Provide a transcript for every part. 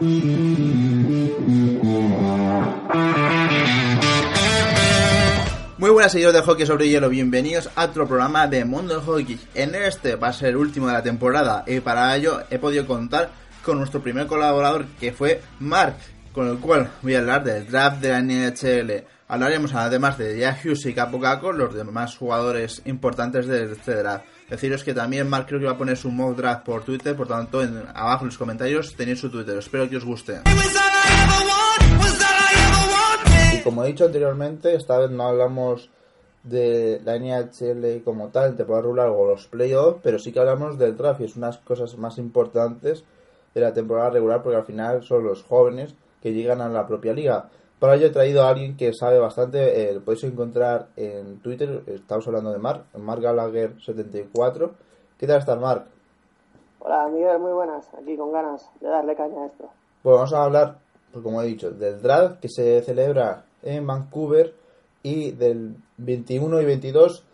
Muy buenas seguidores de hockey sobre hielo, bienvenidos a otro programa de Mundo Hockey. En este va a ser el último de la temporada y para ello he podido contar con nuestro primer colaborador que fue Mark, con el cual voy a hablar del draft de la NHL. Hablaremos además de Jack Hughes y Capo los demás jugadores importantes de este draft. Deciros que también Mark creo que va a poner su mock draft por Twitter, por tanto en, abajo en los comentarios tenéis su Twitter. Espero que os guste. Y como he dicho anteriormente, esta vez no hablamos de la NHL como tal, te puedo regular o los playoffs, pero sí que hablamos del draft y es unas cosas más importantes de la temporada regular porque al final son los jóvenes que llegan a la propia liga. Para ello he traído a alguien que sabe bastante, eh, lo podéis encontrar en Twitter, estamos hablando de Mark, Mark Gallagher74. ¿Qué tal estás, Mark? Hola, Miguel, muy buenas, aquí con ganas de darle caña a esto. Pues vamos a hablar, pues como he dicho, del draft que se celebra en Vancouver y del 21 y 22,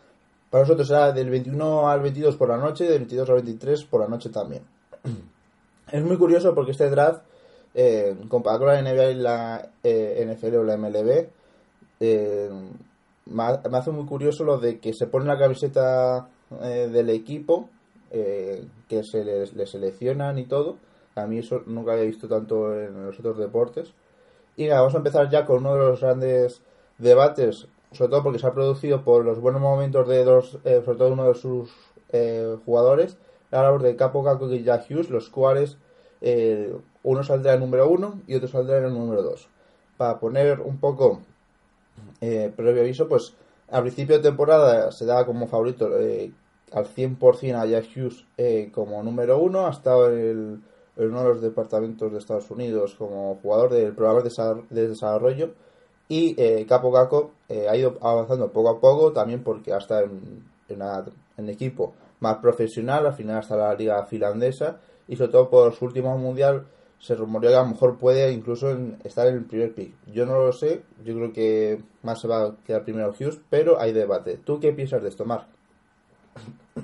para nosotros será del 21 al 22 por la noche y del 22 al 23 por la noche también. Es muy curioso porque este draft, eh, comparado con la NBA y la eh, NFL o la MLB, eh, me hace muy curioso lo de que se pone la camiseta eh, del equipo, que se le, le seleccionan y todo. A mí eso nunca había visto tanto en los otros deportes. Y nada, vamos a empezar ya con uno de los grandes debates, sobre todo porque se ha producido por los buenos momentos de dos, sobre todo uno de sus jugadores, la labor de Capo Caco y Jack Hughes, los cuales uno saldrá el número uno y otro saldrá el número dos. Para poner un poco eh, previo aviso, pues al principio de temporada se daba como favorito eh, al 100% a Jack Hughes eh, como número uno, ha estado en, uno de los departamentos de Estados Unidos como jugador del programa de desar- de desarrollo. Y eh, Capo Caco eh, ha ido avanzando poco a poco también porque hasta en, en equipo más profesional, al final hasta la liga finlandesa y sobre todo por su último mundial se rumoreó que a lo mejor puede incluso estar en el primer pick. Yo no lo sé, yo creo que más se va a quedar primero Hughes, pero hay debate. ¿Tú qué piensas de esto, Mark?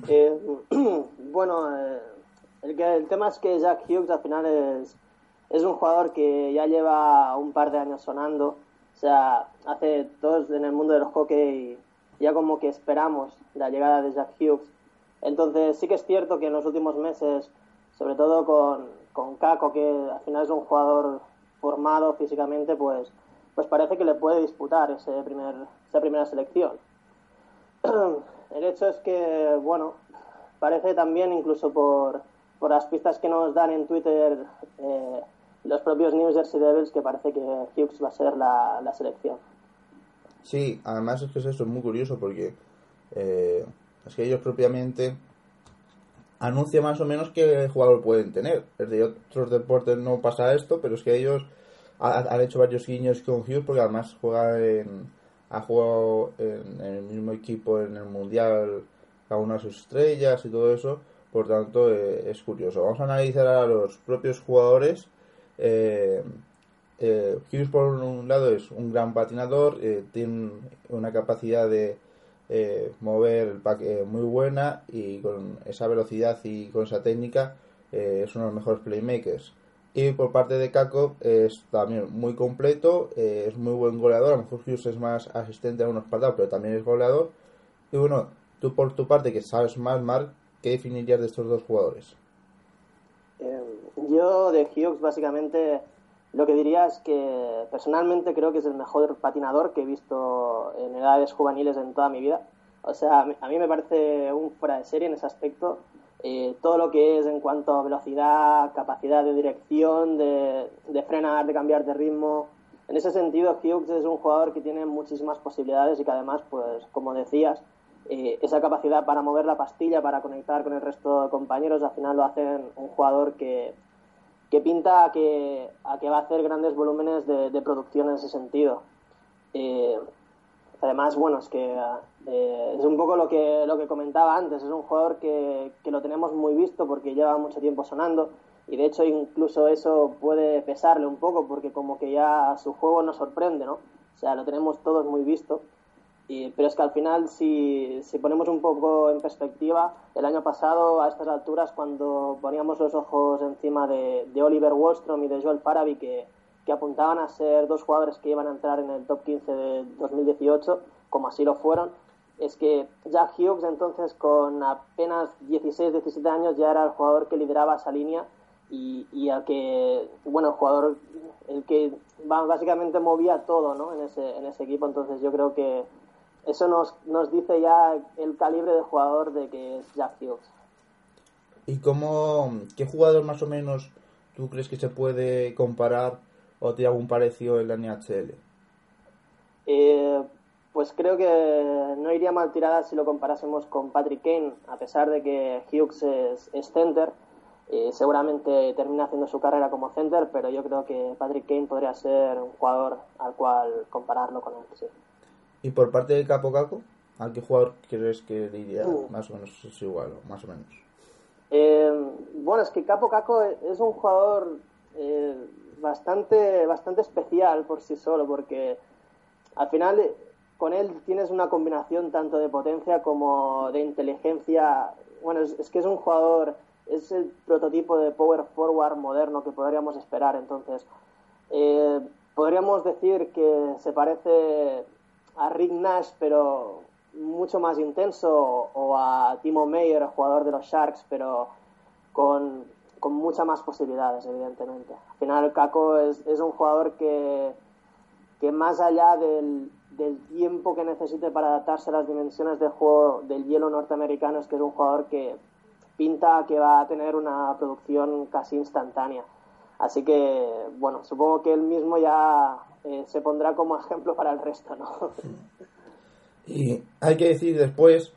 Eh, bueno, eh, el, tema es que Jack Hughes al final es, es un jugador que ya lleva un par de años sonando. O sea, hace todos en el mundo del hockey ya como que esperamos la llegada de Jack Hughes. Entonces sí que es cierto que en los últimos meses, sobre todo con, con Kako, que al final es un jugador formado físicamente, pues, pues parece que le puede disputar ese primer, esa primera selección. El hecho es que, bueno, parece también, incluso por, por las pistas que nos dan en Twitter eh, los propios New Jersey Devils, que parece que Hughes va a ser la, la selección. Sí, además es que es eso, es muy curioso porque eh, es que ellos propiamente anuncian más o menos qué jugador pueden tener. Es de otros deportes no pasa esto, pero es que ellos ha- han hecho varios guiños con Hughes porque además juega en, ha jugado en, en el mismo equipo en el Mundial a una de sus estrellas y todo eso. Por tanto, eh, es curioso. Vamos a analizar a los propios jugadores. Eh, eh, Hughes por un lado es un gran patinador, eh, tiene una capacidad de eh, mover eh, muy buena y con esa velocidad y con esa técnica eh, es uno de los mejores playmakers. Y por parte de Kako es también muy completo, eh, es muy buen goleador, a lo mejor Hughes es más asistente a unos espaldado, pero también es goleador. Y bueno, tú por tu parte que sabes más, Mark, ¿qué definirías de estos dos jugadores? Eh, yo de Hughes básicamente lo que diría es que personalmente creo que es el mejor patinador que he visto en edades juveniles en toda mi vida. O sea, a mí- me parece un fuera de serie en ese aspecto. Eh, todo lo que es en cuanto a velocidad, capacidad de dirección, de, de frenar, de cambiar de ritmo. En ese sentido, Hughes es un jugador que tiene muchísimas posibilidades y que además, pues, como decías, eh, esa capacidad para mover la pastilla, para conectar con el resto de compañeros, al final lo hacen un jugador que, que pinta a que, a que va a hacer grandes volúmenes de, producción en ese sentido. Eh, además, bueno, es que eh, es un poco lo que, lo que comentaba antes, es un jugador que, que lo tenemos muy visto porque lleva mucho tiempo sonando y de hecho incluso eso puede pesarle un poco porque como que ya su juego nos sorprende, ¿no? O sea, lo tenemos todos muy visto. Y, pero es que al final, si, si ponemos un poco en perspectiva, el año pasado, a estas alturas, cuando poníamos los ojos encima de, de Oliver Wallstrom y de Joel Paraby, que, que apuntaban a ser dos jugadores que iban a entrar en el top 15 de 2018, como así lo fueron, es que Jack Hughes entonces con apenas 16, 17 años ya era el jugador que lideraba esa línea y, y al que, bueno, el jugador, el que básicamente movía todo ¿no? en, ese, en ese equipo, entonces yo creo que eso nos, nos dice ya el calibre de jugador de que es Jack Hughes. ¿Y cómo, qué jugador más o menos tú crees que se puede comparar o tiene algún parecido en la NHL? Eh, pues creo que no iría mal tirada si lo comparásemos con Patrick Kane, a pesar de que Hughes es, es center. Eh, seguramente termina haciendo su carrera como center, pero yo creo que Patrick Kane podría ser un jugador al cual compararlo con él. Sí. ¿Y por parte de Capo Caco? ¿A qué jugador crees que le iría más o menos es igual, o más o menos? Eh, bueno, es que Capo Caco es un jugador eh, bastante, bastante especial por sí solo, porque al final con él tienes una combinación tanto de potencia como de inteligencia. Bueno, es, es, que es un jugador, es el prototipo de power forward moderno que podríamos esperar. Entonces, eh, podríamos decir que se parece a Rick Nash, pero mucho más intenso, o a Timo Meyer, jugador de los Sharks, pero con, con muchas más posibilidades, evidentemente. Al final, Kako es, es un jugador que, que más allá del, del tiempo que necesite para adaptarse a las dimensiones de juego del hielo norteamericano es que es un jugador que pinta que va a tener una producción casi instantánea. Así que, bueno, supongo que él mismo ya eh, se pondrá como ejemplo para el resto, ¿no? Y hay que decir después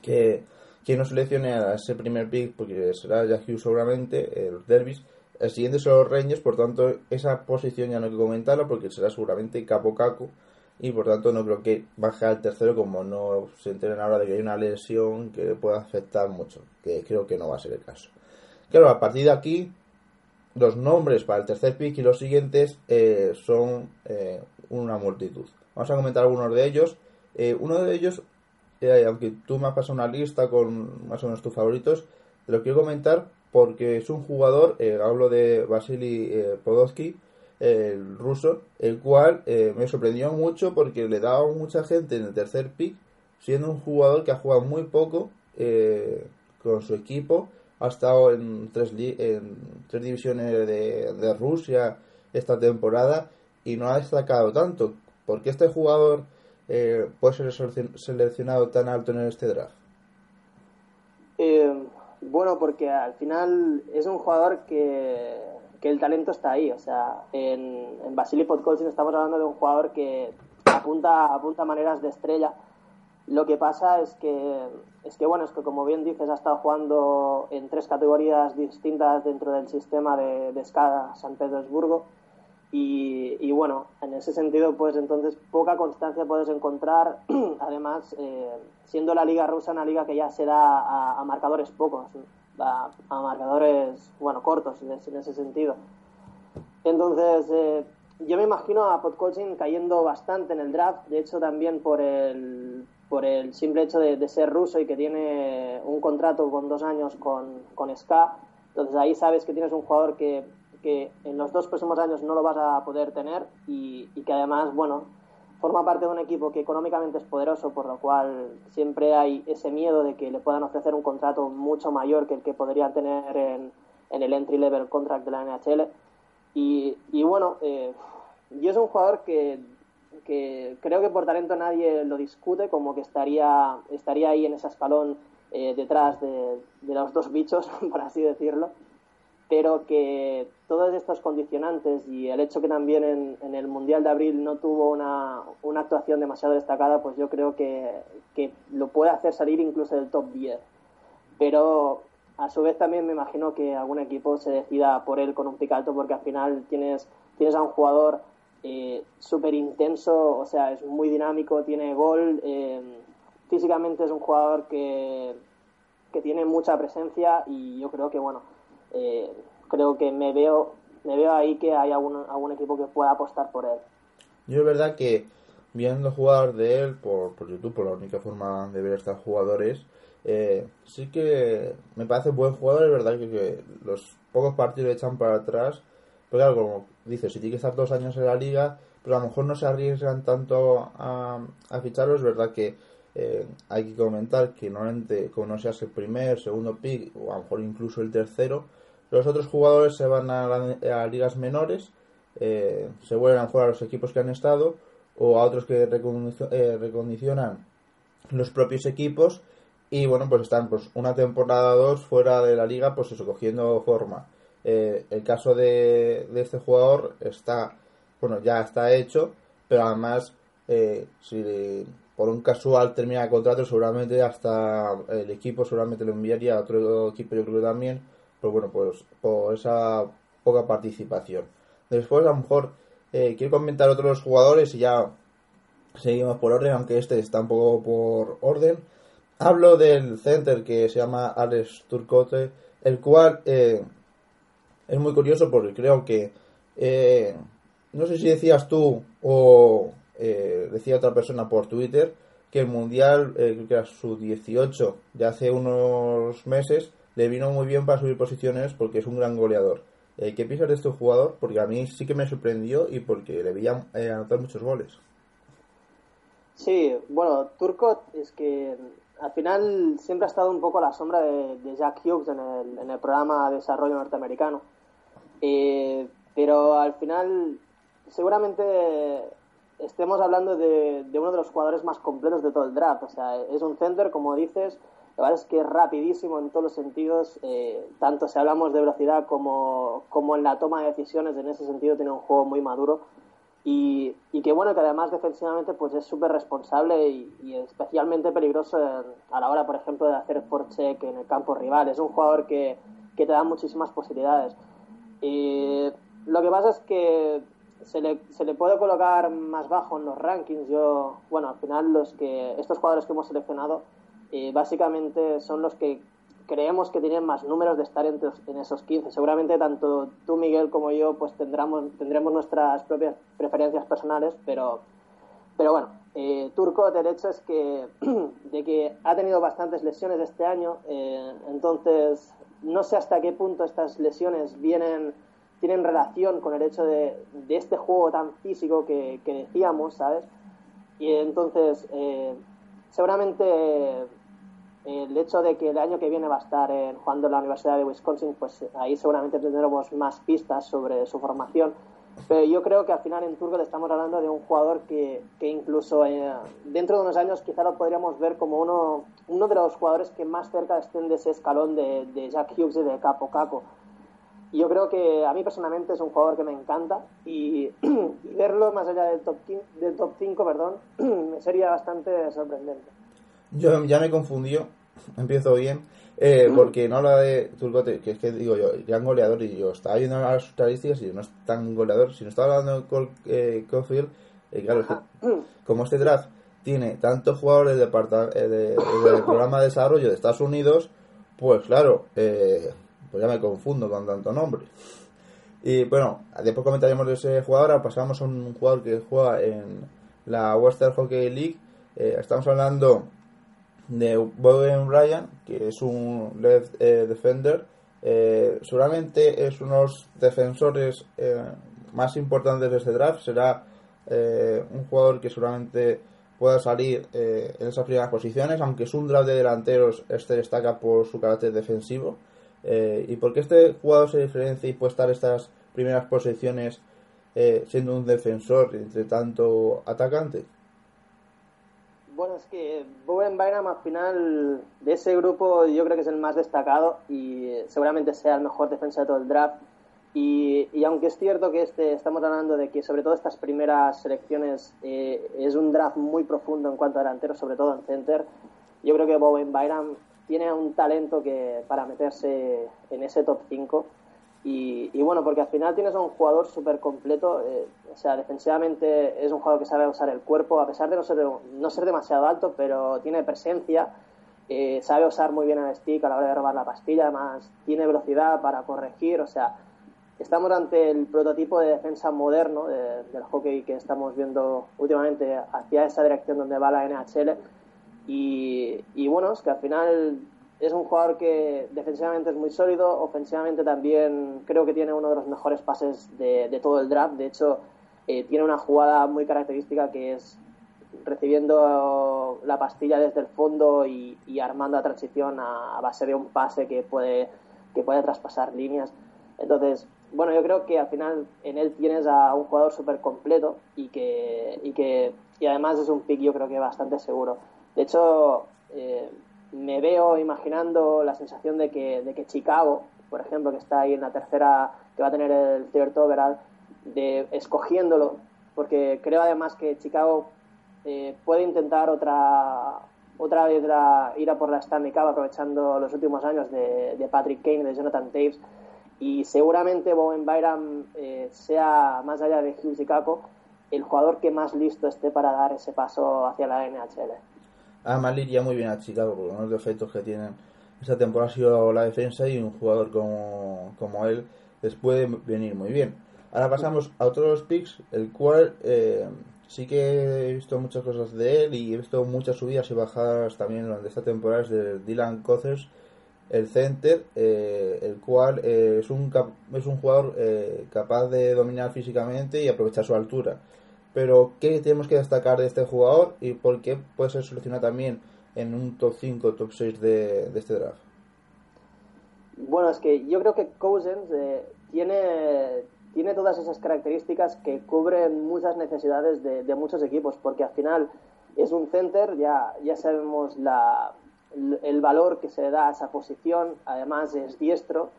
que quien no seleccione a ese primer pick, porque será Yahoo seguramente, los Derbys, el siguiente son los Rangers, por tanto, esa posición ya no hay que comentarla porque será seguramente Capo Caco y por tanto no creo que baje al tercero como no se enteren ahora de que hay una lesión que pueda afectar mucho, que creo que no va a ser el caso. Claro, a partir de aquí, los nombres para el tercer pick y los siguientes eh, son eh, una multitud. Vamos a comentar algunos de ellos. Eh, uno de ellos, eh, aunque tú me has pasado una lista con más o menos tus favoritos, te lo quiero comentar porque es un jugador, eh, hablo de Vasily Podolsky, el ruso, el cual me sorprendió mucho porque le daba mucha gente en el tercer pick, siendo un jugador que ha jugado muy poco con su equipo, ha estado en tres, en tres divisiones de, de, Rusia esta temporada y no ha destacado tanto. ¿Por qué este jugador eh, puede ser seleccionado tan alto en este draft? bueno, porque al final es un jugador que que el talento está ahí. O sea, en, en Vasily Podkolzin estamos hablando de un jugador que apunta, apunta maneras de estrella. Lo que pasa es que, es que, bueno, es que como bien dices, ha estado jugando en tres categorías distintas dentro del sistema de, de San Petersburgo. Y, y, bueno, en ese sentido, pues entonces poca constancia puedes encontrar. Además, eh, siendo la liga rusa una liga que ya se da a, marcadores pocos a, marcadores, bueno, cortos en ese, en ese sentido. Entonces, eh, yo me imagino a Podkolzin cayendo bastante en el draft, de hecho también por el, por el simple hecho de, de, ser ruso y que tiene un contrato con dos años con, con SK, entonces ahí sabes que tienes un jugador que, que en los dos próximos años no lo vas a poder tener y, y que además, bueno, forma parte de un equipo que económicamente es poderoso, por lo cual siempre hay ese miedo de que le puedan ofrecer un contrato mucho mayor que el que podría tener en, en el entry level contract de la NHL. Y, y bueno, eh, yo es un jugador que, que, creo que por talento nadie lo discute, como que estaría, estaría ahí en ese escalón eh, detrás de, de los dos bichos, por así decirlo pero que todos estos condicionantes y el hecho que también en, en el Mundial de Abril no tuvo una, una, actuación demasiado destacada, pues yo creo que, que, lo puede hacer salir incluso del top 10. Pero a su vez también me imagino que algún equipo se decida por él con un pick alto porque al final tienes, tienes a un jugador eh, súper intenso, o sea, es muy dinámico, tiene gol, eh, físicamente es un jugador que, que tiene mucha presencia y yo creo que, bueno, eh, creo que me veo me veo ahí que hay algún, algún equipo que pueda apostar por él. Yo es verdad que viendo jugar de él por, por YouTube, por la única forma de ver a estos jugadores, eh, sí que me parece buen jugador, es verdad que, que los pocos partidos le echan para atrás, pero claro, como dice, si tiene que estar dos años en la liga, pero a lo mejor no se arriesgan tanto a, a ficharlo, es verdad que eh, hay que comentar que normalmente, como no seas el primer, segundo pick, o a lo mejor incluso el tercero, los otros jugadores se van a, la- ligas menores, eh, se vuelven a jugar a los equipos que han estado, o a otros que recondicio- eh, recondicionan los propios equipos, y bueno, pues están pues una temporada o dos fuera de la liga, pues eso, cogiendo forma. Eh, el caso de, este jugador está, bueno, ya está hecho, pero además, eh, si por un casual termina el contrato, seguramente hasta el equipo seguramente lo enviaría a otro equipo, yo creo que también, pero bueno, pues por esa poca participación. Después, a lo mejor, eh, quiero comentar otros jugadores y ya seguimos por orden, aunque este está un poco por orden. Hablo del center que se llama Alex Turcote, el cual eh, es muy curioso porque creo que, eh, no sé si decías tú o eh, decía otra persona por Twitter, que el Mundial, eh, que era su 18 de hace unos meses, le vino muy bien para subir posiciones porque es un gran goleador. Eh, ¿Qué piensas de este jugador? Porque a mí sí que me sorprendió y porque le veía eh, anotar muchos goles. Sí, bueno, Turcot es que al final siempre ha estado un poco a la sombra de, de Jack Hughes en el, en el programa de desarrollo norteamericano. Eh, pero al final, seguramente estemos hablando de, uno de los jugadores más completos de todo el draft. O sea, es un center, como dices, la verdad es que es rapidísimo en todos los sentidos, eh, tanto si hablamos de velocidad como, como en la toma de decisiones, en ese sentido tiene un juego muy maduro. Y, que bueno, que además defensivamente pues es súper responsable y, especialmente peligroso en- a la hora, por ejemplo, de hacer forecheck en el campo rival. Es un jugador que te da muchísimas posibilidades. Y lo que pasa es que se le, se le puede colocar más bajo en los rankings. Yo, bueno, al final los que estos jugadores que hemos seleccionado eh, básicamente son los que creemos que tienen más números de estar entre, en esos 15. Seguramente tanto tú, Miguel, como yo, pues tendremos, tendremos nuestras propias preferencias personales, pero, pero bueno, eh, Turco, el hecho es que, de que ha tenido bastantes lesiones este año, eh, entonces no sé hasta qué punto estas lesiones vienen tienen relación con el hecho de, este juego tan físico que, decíamos, ¿sabes? Y entonces, eh, seguramente eh, el hecho de que el año que viene va a estar en, jugando en la Universidad de Wisconsin, pues ahí seguramente tendremos más pistas sobre su formación. Pero yo creo que al final en Turco estamos hablando de un jugador que, que incluso eh, dentro de unos años quizá lo podríamos ver como uno, uno de los jugadores que más cerca estén de ese escalón de, de Jack Hughes y de Capo Caco. Yo creo que a mí personalmente es un jugador que me encanta y, verlo más allá del top, 15 del top 5 perdón, sería bastante sorprendente. Yo ya me confundió, empiezo bien, eh, porque no habla de Turcote, que es que digo yo, gran goleador, y yo estaba viendo las estadísticas y no es tan goleador, si no estaba hablando de Col, eh, Caulfield, eh, claro, es que como este draft tiene tantos jugadores del eh, de- del programa de desarrollo de Estados Unidos, pues claro, eh, pues ya me confundo con tanto nombre. Y bueno, después comentaremos de ese jugador, ahora pasamos a un jugador que juega en la Western Hockey League, eh, estamos hablando de Bowen Ryan, que es un left eh, defender. Eh, seguramente es uno de los defensores eh, más importantes de este draft. Será un jugador que seguramente pueda salir en esas primeras posiciones, aunque es un draft de delanteros, este destaca por su carácter defensivo. ¿Y por qué este jugador se diferencia y puede estar estas primeras posiciones siendo un defensor entre tanto atacante? Bueno, es que Bowen Bynum al final de ese grupo yo creo que es el más destacado y seguramente sea el mejor defensa de todo el draft. Y, y aunque es cierto que este, estamos hablando de que sobre todo estas primeras selecciones eh, es un draft muy profundo en cuanto a delanteros, sobre todo en center, yo creo que Bowen Bynum tiene un talento que para meterse en ese top 5 y, y bueno, porque al final tienes a un jugador súper completo, eh, o sea, defensivamente es un jugador que sabe usar el cuerpo, a pesar de no ser, no ser demasiado alto, pero tiene presencia, eh, sabe usar muy bien el stick a la hora de robar la pastilla, además tiene velocidad para corregir, o sea, estamos ante el prototipo de defensa moderno del hockey que estamos viendo últimamente hacia esa dirección donde va la NHL. Y, y bueno, es que al final es un jugador que defensivamente es muy sólido, ofensivamente también creo que tiene uno de los mejores pases de, todo el draft. De hecho, eh, tiene una jugada muy característica que es recibiendo la pastilla desde el fondo y, armando la transición a, base de un pase que puede, que puede traspasar líneas. Entonces, bueno, yo creo que al final en él tienes a un jugador súper completo y que, y que y además es un pick yo creo que bastante seguro. De hecho, eh, me veo imaginando la sensación de que, de que Chicago, por ejemplo, que está ahí en la tercera, que va a tener el cierto overall, de escogiéndolo, porque creo además que Chicago eh, puede intentar otra otra vez ir a por la Stanley Cup aprovechando los últimos años de, Patrick Kane, de Jonathan Taves y seguramente Bowen Byram eh, sea más allá de Hughes y el jugador que más listo esté para dar ese paso hacia la NHL. Además le iría muy bien a Chicago, porque uno de los defectos que tienen esta temporada ha sido la defensa y un jugador como, como él les puede venir muy bien. Ahora pasamos a otros picks, el cual eh, sí que he visto muchas cosas de él y he visto muchas subidas y bajadas también durante esta temporada, es de Dylan Cothers, el center, eh, el cual eh, es, un es un jugador capaz de dominar físicamente y aprovechar su altura. Pero, ¿qué tenemos que destacar de este jugador y por qué puede ser solucionado también en un top 5, top 6 de, este draft? Bueno, es que yo creo que Cousins eh, tiene, tiene todas esas características que cubren muchas necesidades de, muchos equipos, porque al final es un center, ya, ya sabemos la, el valor que se da a esa posición, además es diestro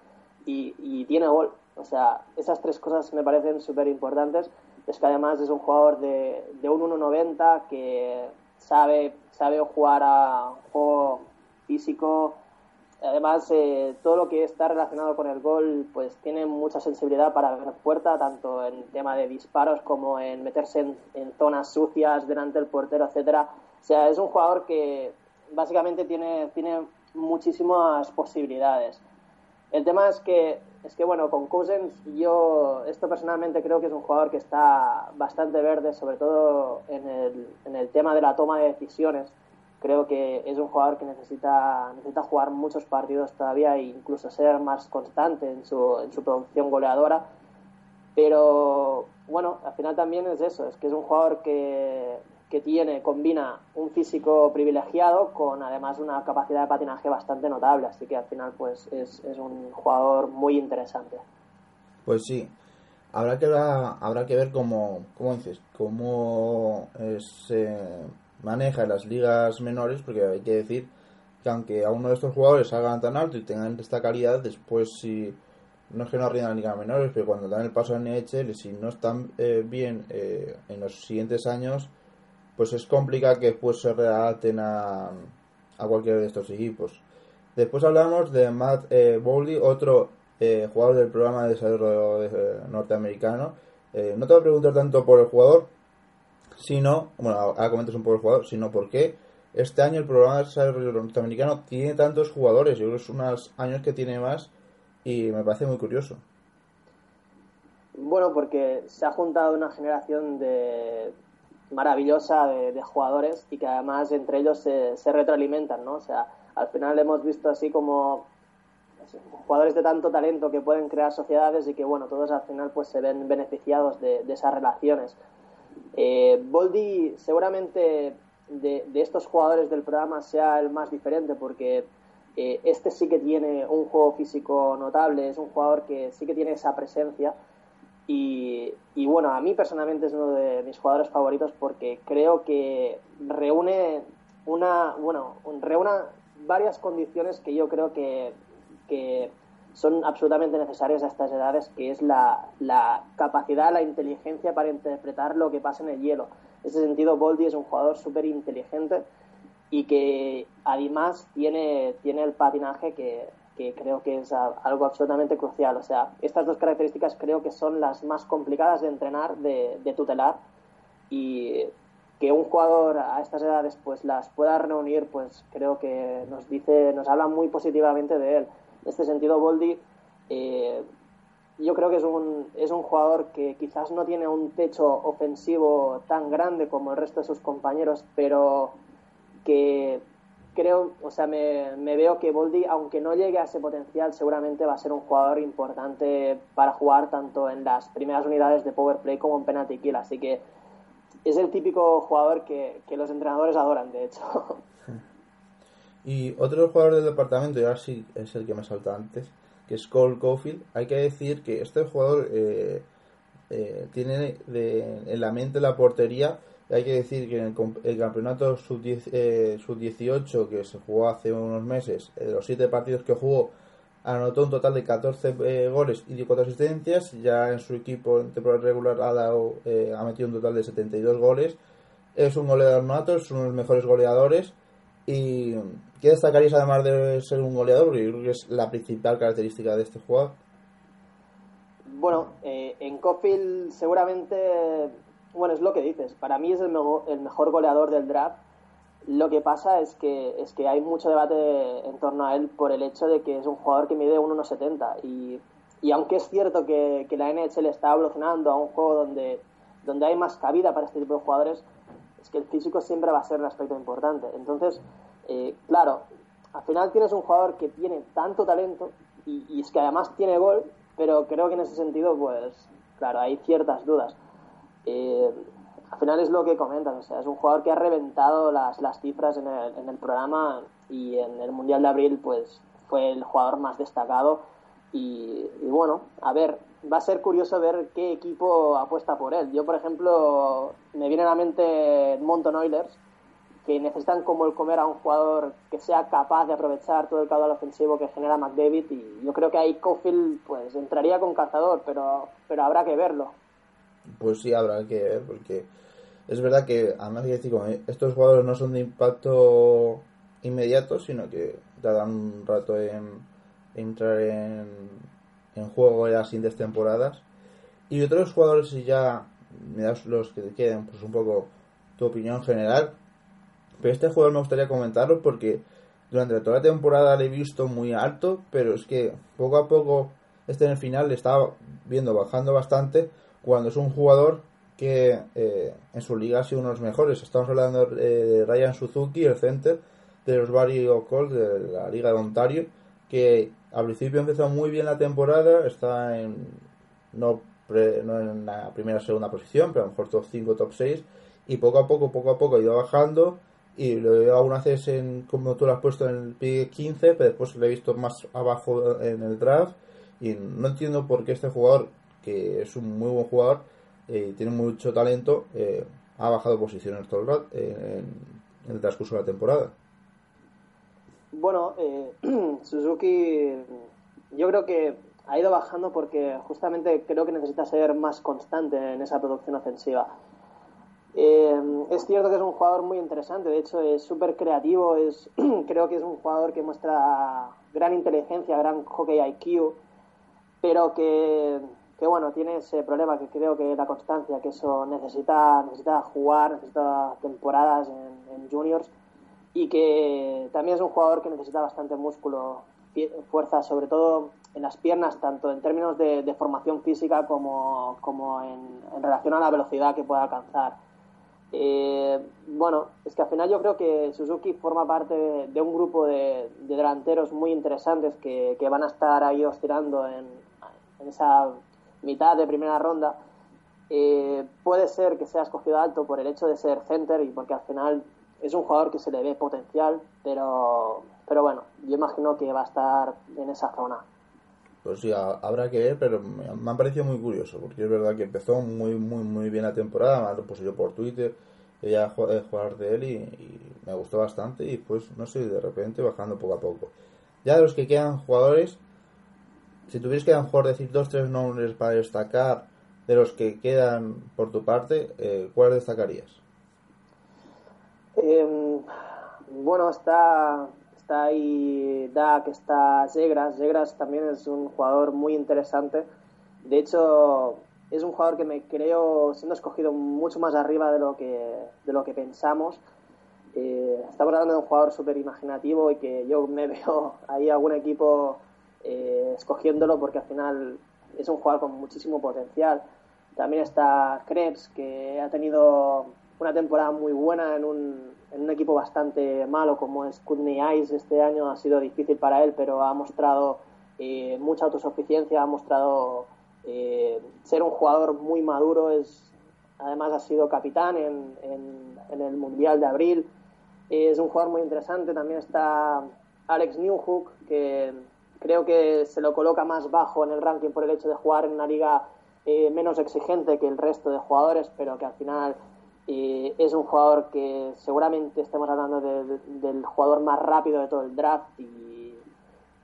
y, y tiene gol. O sea, esas tres cosas me parecen súper importantes es que además es un jugador de, un 1.90 que sabe, sabe jugar a juego físico. Además, eh, todo lo que está relacionado con el gol, pues tiene mucha sensibilidad para ver puerta, tanto en tema de disparos como en meterse en, zonas sucias delante del portero, etcétera. O sea, es un jugador que básicamente tiene, tiene muchísimas posibilidades. El tema es que es que bueno, con Cousins yo esto personalmente creo que es un jugador que está bastante verde, sobre todo en el, en el tema de la toma de decisiones. Creo que es un jugador que necesita, necesita jugar muchos partidos todavía e incluso ser más constante en su, en su producción goleadora. Pero bueno, al final también es eso, es que es un jugador que que tiene, combina un físico privilegiado con además una capacidad de patinaje bastante notable, así que al final pues es, un jugador muy interesante. Pues sí, habrá que, habrá que ver cómo, cómo dices, cómo se maneja en las ligas menores, porque hay que decir que aunque a uno de estos jugadores salgan tan alto y tengan esta calidad, después si no es que no rindan en ligas menores, pero cuando dan el paso a NHL, si no están eh, bien eh, en los siguientes años, pues es complicado que después se readapten a, a cualquiera de estos equipos. Después hablamos de Matt eh, Bowley, otro eh, jugador del programa de desarrollo eh, norteamericano. Eh, no te voy a preguntar tanto por el jugador, sino, bueno, ahora comentas un poco el jugador, sino por qué este año el programa de desarrollo norteamericano tiene tantos jugadores. Yo creo que es unos años que tiene más y me parece muy curioso. Bueno, porque se ha juntado una generación de maravillosa de, jugadores y que además entre ellos se, retroalimentan, ¿no? O sea, al final hemos visto así como jugadores de tanto talento que pueden crear sociedades y que, bueno, todos al final pues se ven beneficiados de, esas relaciones. Eh, Boldi seguramente de, estos jugadores del programa sea el más diferente porque eh, este sí que tiene un juego físico notable, es un jugador que sí que tiene esa presencia y, bueno, a mí personalmente es uno de mis jugadores favoritos porque creo que reúne una, bueno, reúne varias condiciones que yo creo que, que son absolutamente necesarias a estas edades, que es la, la, capacidad, la inteligencia para interpretar lo que pasa en el hielo. En ese sentido, Boldi es un jugador súper inteligente y que además tiene, tiene el patinaje que, que creo que es algo absolutamente crucial. O sea, estas dos características creo que son las más complicadas de entrenar, de, tutelar y que un jugador a estas edades pues las pueda reunir, pues creo que nos dice, nos habla muy positivamente de él. En este sentido, Boldi, eh, yo creo que es un, es un jugador que quizás no tiene un techo ofensivo tan grande como el resto de sus compañeros, pero que creo, o sea, me, veo que Boldi, aunque no llegue a ese potencial, seguramente va a ser un jugador importante para jugar tanto en las primeras unidades de Power Play como en Penalty Kill. Así que es el típico jugador que, que los entrenadores adoran, de hecho. Y otro jugador del departamento, y ahora sí es el que me salta antes, que es Cole Caulfield. Hay que decir que este jugador eh, eh, tiene de, en la mente la portería. Hay que decir que en el, campeonato sub-10 eh, sub-18 que se jugó hace unos meses, eh, de los siete partidos que jugó, anotó un total de 14 eh, goles y 4 asistencias. Ya en su equipo en temporada regular ha, dado, eh, ha metido un total de 72 goles. Es un goleador nato, es uno de los mejores goleadores. ¿Y qué destacarías además de ser un goleador? Porque yo creo que es la principal característica de este jugador. Bueno, en Cofield seguramente, bueno, es lo que dices, para mí es el, el mejor goleador del draft. Lo que pasa es que, es que hay mucho debate en torno a él por el hecho de que es un jugador que mide un 1,70 y, y aunque es cierto que, que la NHL está evolucionando a un juego donde, donde hay más cabida para este tipo de jugadores, es que el físico siempre va a ser un aspecto importante. Entonces, eh, claro, al final tienes un jugador que tiene tanto talento y es que además tiene gol, pero creo que en ese sentido, pues, claro, hay ciertas dudas. Eh, al final es lo que comentas, o sea, es un jugador que ha reventado las, las cifras en el, en el programa y en el Mundial de Abril, pues, fue el jugador más destacado. Y, bueno, a ver, va a ser curioso ver qué equipo apuesta por él. Yo, por ejemplo, me viene a la mente Monton Oilers, que necesitan como el comer a un jugador que sea capaz de aprovechar todo el caudal ofensivo que genera McDavid y yo creo que ahí Cofield pues entraría con cazador, pero, pero habrá que verlo. Pues sí, habrá que ver, porque es verdad que, además estos jugadores no son de impacto inmediato, sino que tardan un rato en entrar en, en juego ya las siguientes temporadas. Y otros jugadores, si ya me das los que te queden, pues un poco tu opinión general. Pero este jugador me gustaría comentarlo porque durante toda la temporada le he visto muy alto, pero es que poco a poco, este en el final le estaba viendo bajando bastante cuando es un jugador que eh, en su liga ha sido uno de los mejores. Estamos hablando eh, de Ryan Suzuki, el center de los Barry Colts de la Liga de Ontario, que al principio empezó muy bien la temporada, está en no, pre- no en la primera o segunda posición, pero a lo mejor top 5, top 6, y poco a poco, poco a poco ha ido bajando, y lo veo algunas veces en, como tú lo has puesto en el pick 15, pero después lo he visto más abajo en el draft, y no entiendo por qué este jugador, que es un muy buen jugador, eh, tiene mucho talento, eh, ha bajado posiciones todo el rato eh, en, el transcurso de la temporada. Bueno, eh, Suzuki yo creo que ha ido bajando porque justamente creo que necesita ser más constante en esa producción ofensiva. Es cierto que es un jugador muy interesante, de hecho es súper creativo, es, creo que es un jugador que muestra gran inteligencia, gran hockey IQ, pero que, que bueno, tiene ese problema que creo que la constancia, que eso necesita, necesita jugar, necesita temporadas en, en juniors y que también es un jugador que necesita bastante músculo, fuerza, sobre todo en las piernas, tanto en términos de, formación física como, como en, en relación a la velocidad que pueda alcanzar. Eh, bueno, es que al final yo creo que Suzuki forma parte de, de un grupo de, de delanteros muy interesantes que, que van a estar ahí oscilando en, en esa mitad de primera ronda. Eh, puede ser que sea escogido alto por el hecho de ser center y porque al final es un jugador que se le ve potencial, pero, pero bueno, yo imagino que va a estar en esa zona. Pues sí, ha- habrá que ver, pero me, ha parecido muy curioso, porque es verdad que empezó muy, muy, muy bien la temporada, me lo puse yo por Twitter, ella jugar de él y, y me gustó bastante, y pues, no sé, de repente bajando poco a poco. Ya de los que quedan jugadores, si tuvieras que a lo mejor decir dos, tres nombres para destacar de los que quedan por tu parte, eh, ¿cuáles destacarías? Eh, bueno, está, está ahí Dak, está Zegras. Zegras también es un jugador muy interesante. De hecho, es un jugador que me creo siendo escogido mucho más arriba de lo que, de lo que pensamos. Eh, estamos hablando de un jugador súper imaginativo y que yo me veo ahí algún equipo eh, escogiéndolo porque al final es un jugador con muchísimo potencial. También está Krebs, que ha tenido una temporada muy buena en un, en un equipo bastante malo como es Kudney Ice este año. Ha sido difícil para él, pero ha mostrado eh, mucha autosuficiencia, ha mostrado eh, ser un jugador muy maduro. Es, además ha sido capitán en, en, el Mundial de Abril. Es un jugador muy interesante. También está Alex Newhook, que creo que se lo coloca más bajo en el ranking por el hecho de jugar en una liga eh, menos exigente que el resto de jugadores, pero que al final eh, es un jugador que seguramente estemos hablando de, de, del jugador más rápido de todo el draft y,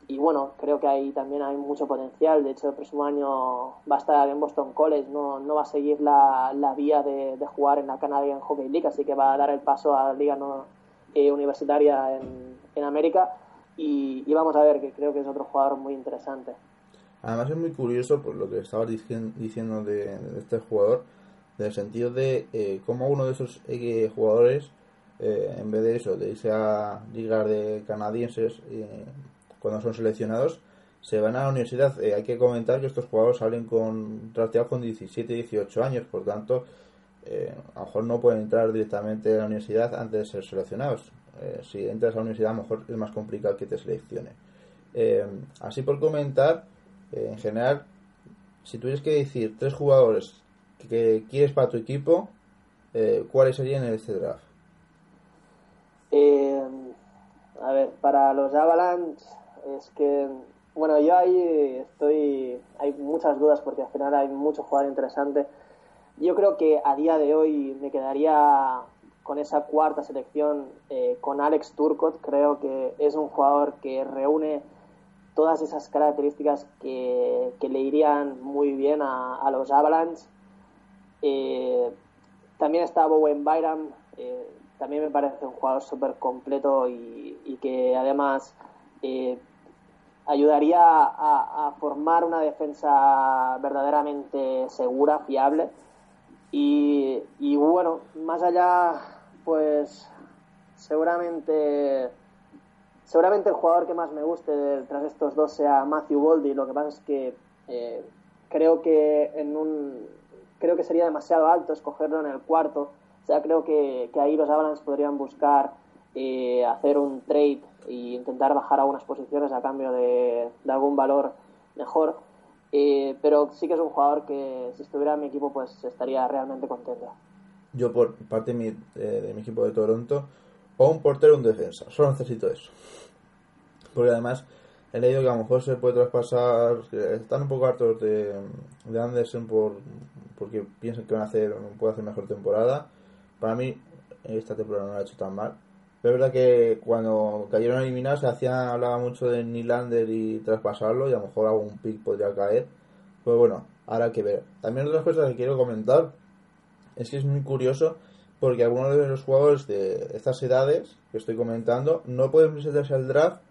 y, bueno, creo que ahí también hay mucho potencial. De hecho, el próximo año va a estar en Boston College, no, no va a seguir la, la vía de, de, jugar en la Canadian Hockey League, así que va a dar el paso a la liga no, eh, universitaria en, en América. Y, vamos a ver, que creo que es otro jugador muy interesante. Además es muy curioso por lo que estabas diciendo de, de este jugador, en el sentido de eh, cómo uno de esos eh, jugadores, eh, en vez de eso, de irse a ligas de canadienses eh, cuando son seleccionados, se van a la universidad. hay que comentar que estos jugadores salen con drafteados con 17, 18 años, por tanto, a lo mejor no pueden entrar directamente a la universidad antes de ser seleccionados. Si entras a la universidad, mejor es más complicado que te seleccione. así por comentar, en general, si tuvieras que decir tres jugadores que quieres para tu equipo, eh, ¿cuáles serían en este draft? Eh, a ver, para los Avalanche es que, bueno, yo ahí estoy, hay muchas dudas porque al final hay mucho jugador interesante. Yo creo que a día de hoy me quedaría con esa cuarta selección eh, con Alex Turcot. Creo que es un jugador que reúne todas esas características que, que le irían muy bien a, los Avalanche eh, también está Bowen Byram, eh, también me parece un jugador súper completo y, que además ayudaría a, formar una defensa verdaderamente segura, fiable. Y, bueno, más allá, pues seguramente seguramente el jugador que más me guste tras estos dos sea Matthew Boldy. Lo que pasa es que eh, creo que en un creo que sería demasiado alto escogerlo en el cuarto. O sea, creo que, ahí los Avalanche podrían buscar eh, hacer un trade e intentar bajar algunas posiciones a cambio de, de algún valor mejor. Eh, pero sí que es un jugador que si estuviera en mi equipo pues estaría realmente contento. Yo por parte de mi, eh, de mi equipo de Toronto, o un portero o un defensa. Solo necesito eso. Porque además he leído que a lo mejor se puede traspasar, están un poco hartos de, de Anderson por, porque piensan que van a hacer, puede hacer mejor temporada. Para mí, esta temporada no lo ha hecho tan mal. Pero es verdad que cuando cayeron eliminados se hacía, hablaba mucho de Nylander y traspasarlo y a lo mejor algún pick podría caer. Pues bueno, ahora que ver. También otras cosas que quiero comentar es que es muy curioso porque algunos de los jugadores de estas edades que estoy comentando no pueden presentarse al draft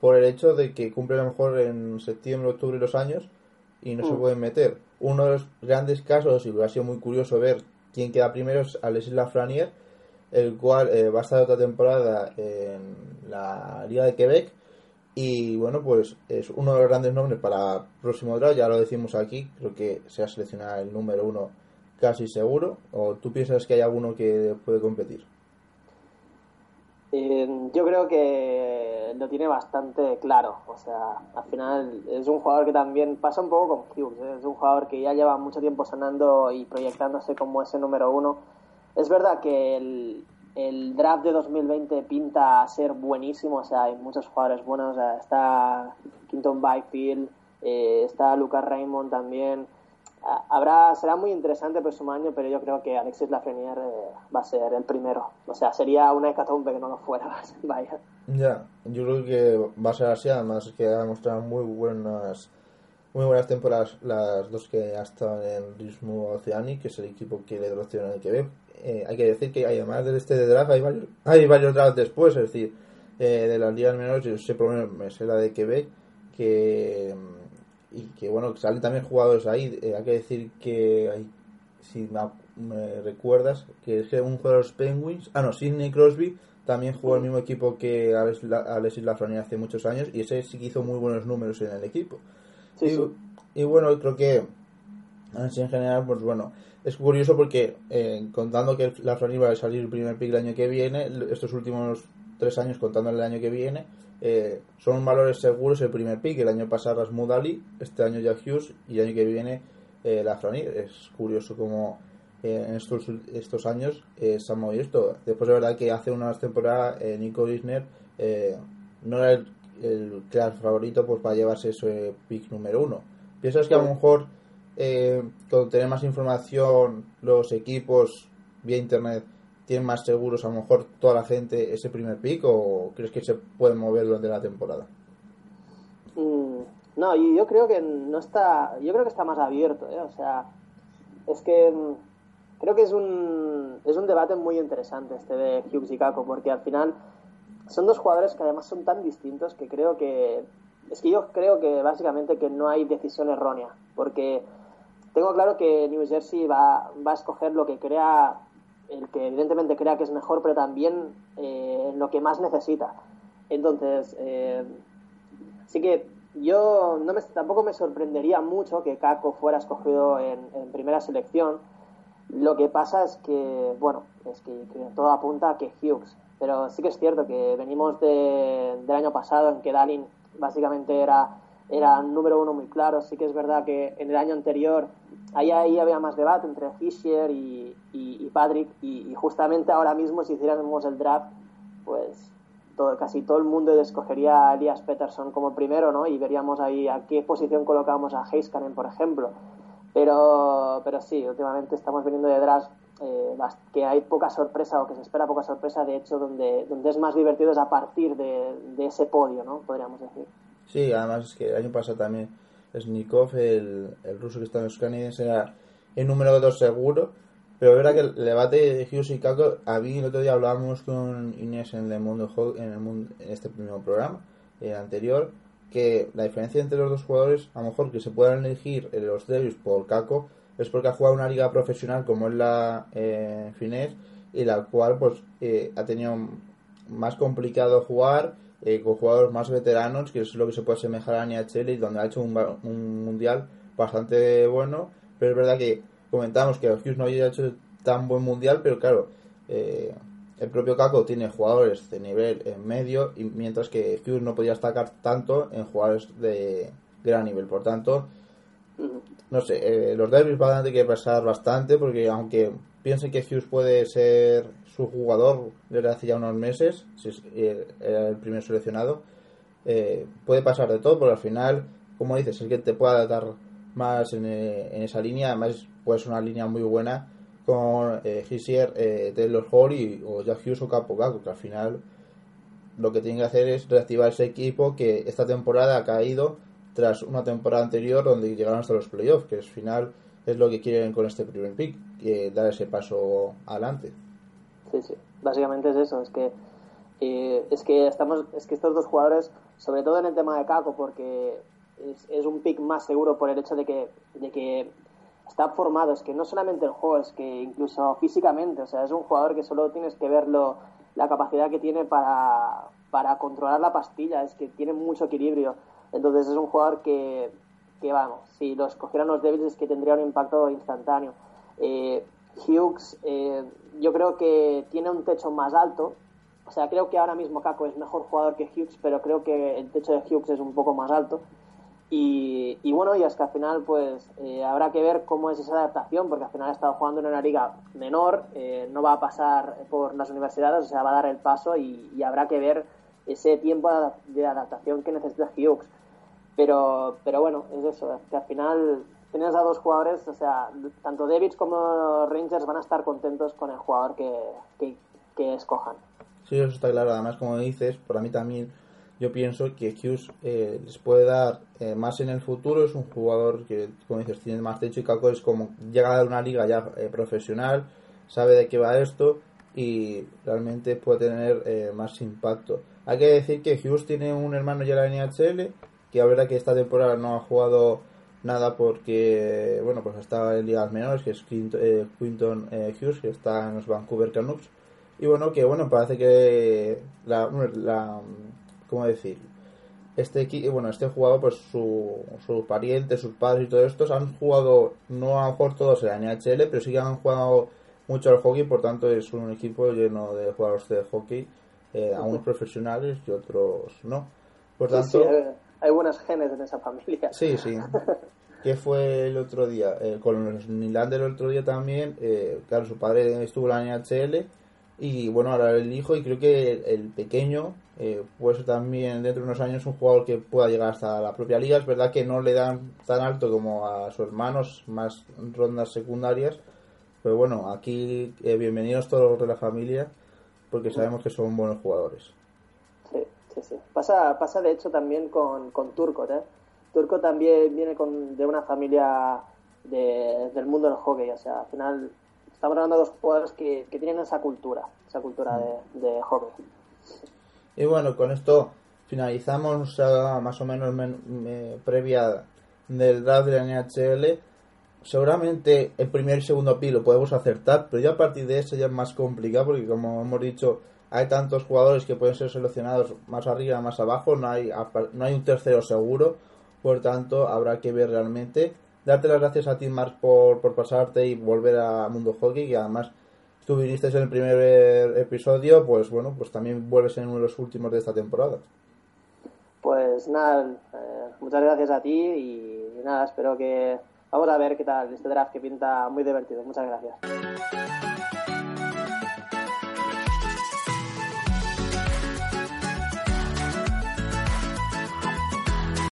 por el hecho de que cumplen a lo mejor en septiembre, octubre los años y no mm. se pueden meter. Uno de los grandes casos, y ha sido muy curioso ver quién queda primero, es Alexis Lafranier, el cual eh, va a estar otra temporada en la Liga de Quebec. Y bueno, pues es uno de los grandes nombres para próximo draft, ya lo decimos aquí, creo que se ha seleccionado el número uno casi seguro. ¿O tú piensas que hay alguno que puede competir? Eh, yo creo que lo tiene bastante claro. O sea, al final es un jugador que también pasa un poco con Hughes. ¿eh? Es un jugador que ya lleva mucho tiempo sonando y proyectándose como ese número uno. Es verdad que el, el draft de 2020 pinta a ser buenísimo. O sea, hay muchos jugadores buenos. O sea, está Quinton Byfield, eh, está Lucas Raymond también habrá será muy interesante el próximo año, pero yo creo que Alexis Lafreniere eh, va a ser el primero. O sea, sería una hecatombe que no lo fuera. Vaya. Ya, yo creo que va a ser así. Además, que ha mostrado muy buenas muy buenas temporadas las dos que ha estado en Ritmo Oceanic, que es el equipo que le en el Quebec. Eh, hay que decir que además de este de draft hay varios, hay varios drafts después, es decir, eh, de las ligas menores, yo sé por lo menos la de Quebec, que y que bueno, salen también jugadores ahí. Eh, hay que decir que hay, si me, me, recuerdas, que es que un jugador de los Penguins, ah no, Sidney Crosby también jugó el mismo equipo que Alexis Lafreniere hace muchos años y ese sí que hizo muy buenos números en el equipo. Sí, y, sí. Y bueno, creo que así en general, pues bueno, es curioso porque eh, contando que la Fran va a salir el primer pick el año que viene, estos últimos tres años contando el año que viene, eh, son valores seguros el primer pick. El año pasado Rasmud Ali, este año Jack Hughes y el año que viene eh, la Franir. Es curioso como eh, en estos, estos años eh, se ha movido esto. Después de verdad que hace unas temporadas Nico Isner no era el, el favorito pues para llevarse ese pick número uno. ¿Piensas que a lo mejor cuando tener más información los equipos vía internet tienen más seguros a lo mejor toda la gente ese primer pick o crees que se puede mover durante la temporada? Mm, no, yo creo que no está, yo creo que está más abierto, ¿eh? o sea, es que mm, creo que es un, es un debate muy interesante este de Hughes y Kako, porque al final son dos jugadores que además son tan distintos que creo que, es que yo creo que básicamente que no hay decisión errónea, porque tengo claro que New Jersey va, va a escoger lo que crea el que evidentemente crea que es mejor, pero también eh, lo que más necesita. Entonces, eh, sí que yo no me, tampoco me sorprendería mucho que Kako fuera escogido en, primera selección. Lo que pasa es que, bueno, es que, todo apunta a que Hughes. Pero sí que es cierto que venimos de, del año pasado en que Dalin básicamente era, era número uno muy claro. Sí que es verdad que en el año anterior ahí, ahí había más debate entre Fisher y, y, Patrick y, justamente ahora mismo si hiciéramos el draft pues todo, casi todo el mundo escogería a Elias Peterson como primero ¿no? y veríamos ahí a qué posición colocamos a Heiskanen por ejemplo pero, pero sí, últimamente estamos viniendo de draft eh, que hay poca sorpresa o que se espera poca sorpresa de hecho donde, donde es más divertido es a partir de, de ese podio ¿no? podríamos decir Sí, además es que el año pasado también Snikov, el, el ruso que está en los canadienses, era el número 2 seguro. Pero es que el debate de Hughes y Kako, a mí el otro día hablábamos con Inés en el mundo en, el mundo, en este primer programa, el anterior, que la diferencia entre los dos jugadores, a lo mejor que se puedan elegir los Devils por Kako, es porque ha jugado una liga profesional como es la eh, Finés, y la cual pues eh, ha tenido más complicado jugar eh, con jugadores más veteranos, que es lo que se puede asemejar a NHL, y donde ha hecho un, un mundial bastante bueno, pero es verdad que comentamos que Hughes no había hecho tan buen mundial, pero claro, eh, el propio Caco tiene jugadores de nivel en medio, y mientras que Hughes no podía destacar tanto en jugadores de gran nivel, por tanto, no sé, eh, los derbis van a tener que pasar bastante, porque aunque piensen que Hughes puede ser su jugador desde hace ya unos meses, si eh, era el primer seleccionado, eh, puede pasar de todo, pero al final, como dices, es que te pueda dar más en, eh, en esa línea, además puede ser una línea muy buena con eh, Hissier, Taylor Hall y, o Jack Hughes o Capo Gago, que al final lo que tienen que hacer es reactivar ese equipo que esta temporada ha caído tras una temporada anterior donde llegaron hasta los playoffs, que al final es lo que quieren con este primer pick, que dar ese paso adelante. Sí, sí, básicamente es eso, es que eh, es que estamos, es que estos dos jugadores, sobre todo en el tema de Caco, porque es, un pick más seguro por el hecho de que, de que está formado, es que no solamente el juego, es que incluso físicamente, o sea, es un jugador que solo tienes que verlo, la capacidad que tiene para, para controlar la pastilla, es que tiene mucho equilibrio, entonces es un jugador que, que vamos, si lo escogieran los Devils es que tendría un impacto instantáneo. Eh, Hughes, eh, yo creo que tiene un techo más alto. O sea, creo que ahora mismo Kako es mejor jugador que Hughes, pero creo que el techo de Hughes es un poco más alto. Y, bueno, y es que al final, pues eh, habrá que ver cómo es esa adaptación, porque al final ha estado jugando en una liga menor, eh, no va a pasar por las universidades, o sea, va a dar el paso y, habrá que ver ese tiempo de adaptación que necesita Hughes. Pero, pero bueno, es eso, que al final tienes a dos jugadores, o sea, tanto Davids como Rangers van a estar contentos con el jugador que, que, escojan. Sí, eso está claro. Además, como dices, por mí también yo pienso que Hughes eh, les puede dar eh, más en el futuro. Es un jugador que, como dices, tiene más techo y Caco es como llega a una liga ya eh, profesional, sabe de qué va esto y realmente puede tener más impacto. Hay que decir que Hughes tiene un hermano ya en la NHL, que a verdad que esta temporada no ha jugado nada porque, bueno, pues estaba en ligas menores, que es Quinton, eh, eh, Hughes, que está en los Vancouver Canucks. Y bueno, que bueno, parece que la, la ¿cómo decir? este bueno, este jugador, pues su, sus parientes, sus padres y todos estos han jugado, no a lo mejor todos en la NHL, pero sí que han jugado mucho al hockey, por tanto es un equipo lleno de jugadores de hockey, eh, algunos profesionales y otros no. Por tanto, sí, hay, hay buenos genes en esa familia. Sí, sí. ¿Qué fue el otro día? Eh, con los Nylander el otro día también, eh, claro, su padre estuvo en la NHL y bueno, ahora el hijo y creo que el, pequeño eh, puede ser también dentro de unos años un jugador que pueda llegar hasta la propia liga. Es verdad que no le dan tan alto como a sus hermanos, más rondas secundarias, pero bueno, aquí eh, bienvenidos todos de la familia porque sabemos que son buenos jugadores. Sí, sí, sí. Pasa, pasa de hecho también con, con Turco, ¿eh? Turco también viene con, de una familia de- del mundo del hockey, o sea, al final estamos hablando de dos jugadores que, que tienen esa cultura, esa cultura de, de hockey. Y bueno, con esto finalizamos ya más o menos men- me- previa del draft de la NHL. Seguramente el primer y segundo pi lo podemos acertar, pero ya a partir de eso ya es más complicado porque como hemos dicho hay tantos jugadores que pueden ser seleccionados más arriba, más abajo, no hay, no hay un tercero seguro, por tanto habrá que ver realmente. Darte las gracias a ti, Marc, por, por pasarte y volver a Mundo Hockey, y además tú viniste en el primer episodio, pues bueno, pues también vuelves en uno de los últimos de esta temporada. Pues nada, eh, muchas gracias a ti y nada, espero que... Vamos a ver qué tal este draft que pinta muy divertido. Muchas gracias.